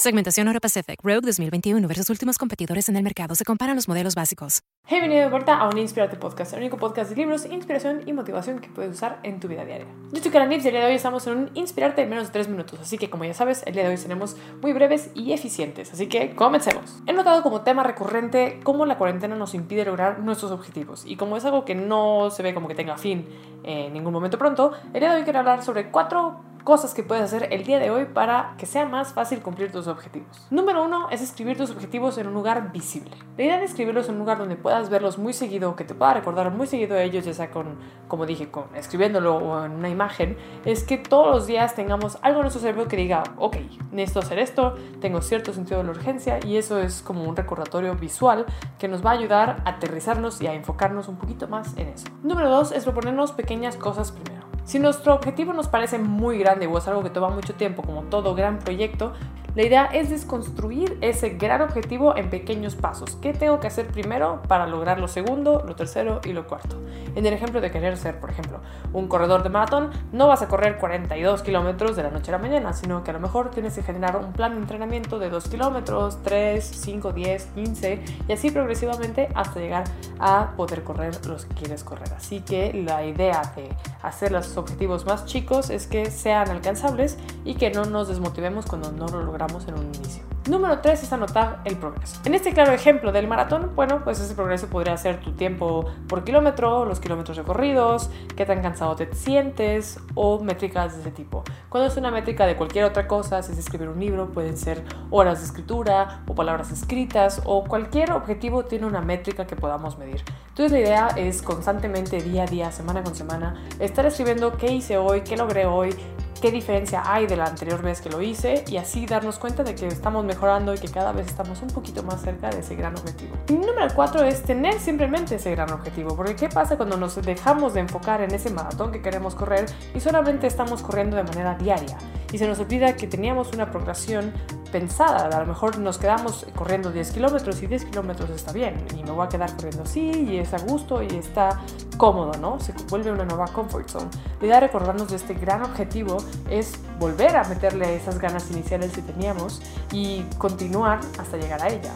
Segmentación Euro Pacific Rogue 2021 versus últimos competidores en el mercado. Se comparan los modelos básicos. Bienvenido de vuelta a un Inspirate Podcast, el único podcast de libros, inspiración y motivación que puedes usar en tu vida diaria. Yo soy Kara Nips el día de hoy estamos en un Inspirarte en menos de 3 minutos, así que como ya sabes, el día de hoy seremos muy breves y eficientes, así que comencemos. He notado como tema recurrente cómo la cuarentena nos impide lograr nuestros objetivos y como es algo que no se ve como que tenga fin en ningún momento pronto, el día de hoy quiero hablar sobre cuatro cosas que puedes hacer el día de hoy para que sea más fácil cumplir tus objetivos. Número uno es escribir tus objetivos en un lugar visible. La idea de escribirlos en un lugar donde puedas verlos muy seguido, que te pueda recordar muy seguido a ellos, ya sea con, como dije, con escribiéndolo o en una imagen, es que todos los días tengamos algo en nuestro cerebro que diga, ok, necesito hacer esto, tengo cierto sentido de la urgencia y eso es como un recordatorio visual que nos va a ayudar a aterrizarnos y a enfocarnos un poquito más en eso. Número dos es proponernos pequeñas cosas primero. Si nuestro objetivo nos parece muy grande o es algo que toma mucho tiempo, como todo gran proyecto, la idea es desconstruir ese gran objetivo en pequeños pasos. ¿Qué tengo que hacer primero para lograr lo segundo, lo tercero y lo cuarto? En el ejemplo de querer ser, por ejemplo, un corredor de maratón, no vas a correr 42 kilómetros de la noche a la mañana, sino que a lo mejor tienes que generar un plan de entrenamiento de 2 kilómetros, 3, 5, 10, 15 y así progresivamente hasta llegar a poder correr los que quieres correr. Así que la idea de hacer los objetivos más chicos es que sean alcanzables y que no nos desmotivemos cuando no lo logramos en un inicio. Número 3 es anotar el progreso. En este claro ejemplo del maratón, bueno, pues ese progreso podría ser tu tiempo por kilómetro, los kilómetros recorridos, qué tan cansado te sientes o métricas de ese tipo. Cuando es una métrica de cualquier otra cosa, si es escribir un libro, pueden ser horas de escritura o palabras escritas o cualquier objetivo tiene una métrica que podamos medir. Entonces la idea es constantemente, día a día, semana con semana, estar escribiendo qué hice hoy, qué logré hoy, qué diferencia hay de la anterior vez que lo hice y así darnos cuenta de que estamos mejorando y que cada vez estamos un poquito más cerca de ese gran objetivo. Y número cuatro es tener simplemente ese gran objetivo, porque ¿qué pasa cuando nos dejamos de enfocar en ese maratón que queremos correr y solamente estamos corriendo de manera diaria? Y se nos olvida que teníamos una progresión pensada. A lo mejor nos quedamos corriendo 10 kilómetros y 10 kilómetros está bien y me voy a quedar corriendo así y es a gusto y está cómodo, ¿no? Se vuelve una nueva comfort zone. La idea de recordarnos de este gran objetivo es volver a meterle esas ganas iniciales que teníamos y continuar hasta llegar a ella.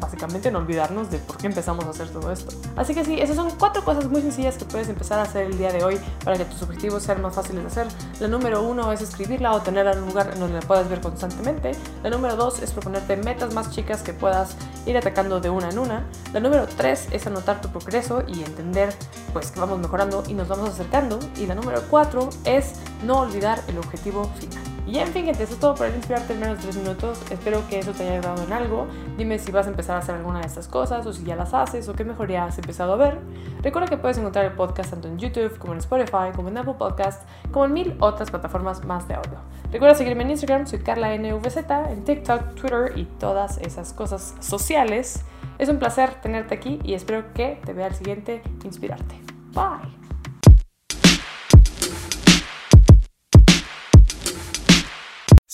Básicamente no olvidarnos de por qué empezamos a hacer todo esto. Así que sí, esas son cuatro cosas muy sencillas que puedes empezar a hacer el día de hoy para que tus objetivos sean más fáciles de hacer. La número uno es escribirla o tenerla en un lugar en donde la puedas ver constantemente. La número dos es proponerte metas más chicas que puedas ir atacando de una en una. La número tres es anotar tu progreso y entender pues que vamos mejorando y nos vamos acercando. Y la número cuatro es no olvidar el objetivo final. Y en fin, gente, eso es todo para inspirarte en menos de 3 minutos. Espero que eso te haya ayudado en algo. Dime si vas a empezar a hacer alguna de estas cosas o si ya las haces o qué mejoría has empezado a ver. Recuerda que puedes encontrar el podcast tanto en YouTube como en Spotify, como en Apple Podcast, como en mil otras plataformas más de audio. Recuerda seguirme en Instagram, soy Carla NVZ, en TikTok, Twitter y todas esas cosas sociales. Es un placer tenerte aquí y espero que te vea al siguiente Inspirarte. Bye.